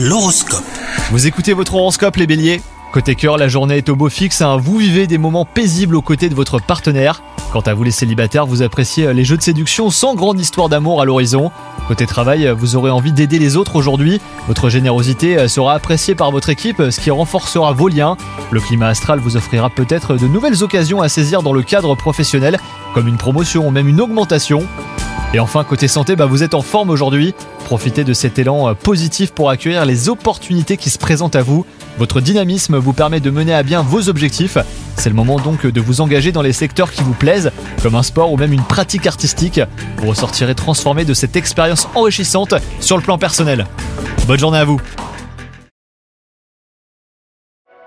L'horoscope. Vous écoutez votre horoscope les béliers Côté cœur, la journée est au beau fixe, hein. vous vivez des moments paisibles aux côtés de votre partenaire. Quant à vous les célibataires, vous appréciez les jeux de séduction sans grande histoire d'amour à l'horizon. Côté travail, vous aurez envie d'aider les autres aujourd'hui. Votre générosité sera appréciée par votre équipe, ce qui renforcera vos liens. Le climat astral vous offrira peut-être de nouvelles occasions à saisir dans le cadre professionnel, comme une promotion ou même une augmentation. Et enfin, côté santé, bah, vous êtes en forme aujourd'hui. Profitez de cet élan euh, positif pour accueillir les opportunités qui se présentent à vous. Votre dynamisme vous permet de mener à bien vos objectifs. C'est le moment donc de vous engager dans les secteurs qui vous plaisent, comme un sport ou même une pratique artistique. Vous ressortirez transformé de cette expérience enrichissante sur le plan personnel. Bonne journée à vous